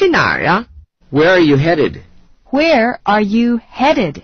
去哪儿啊？Where are you headed? Where are you headed?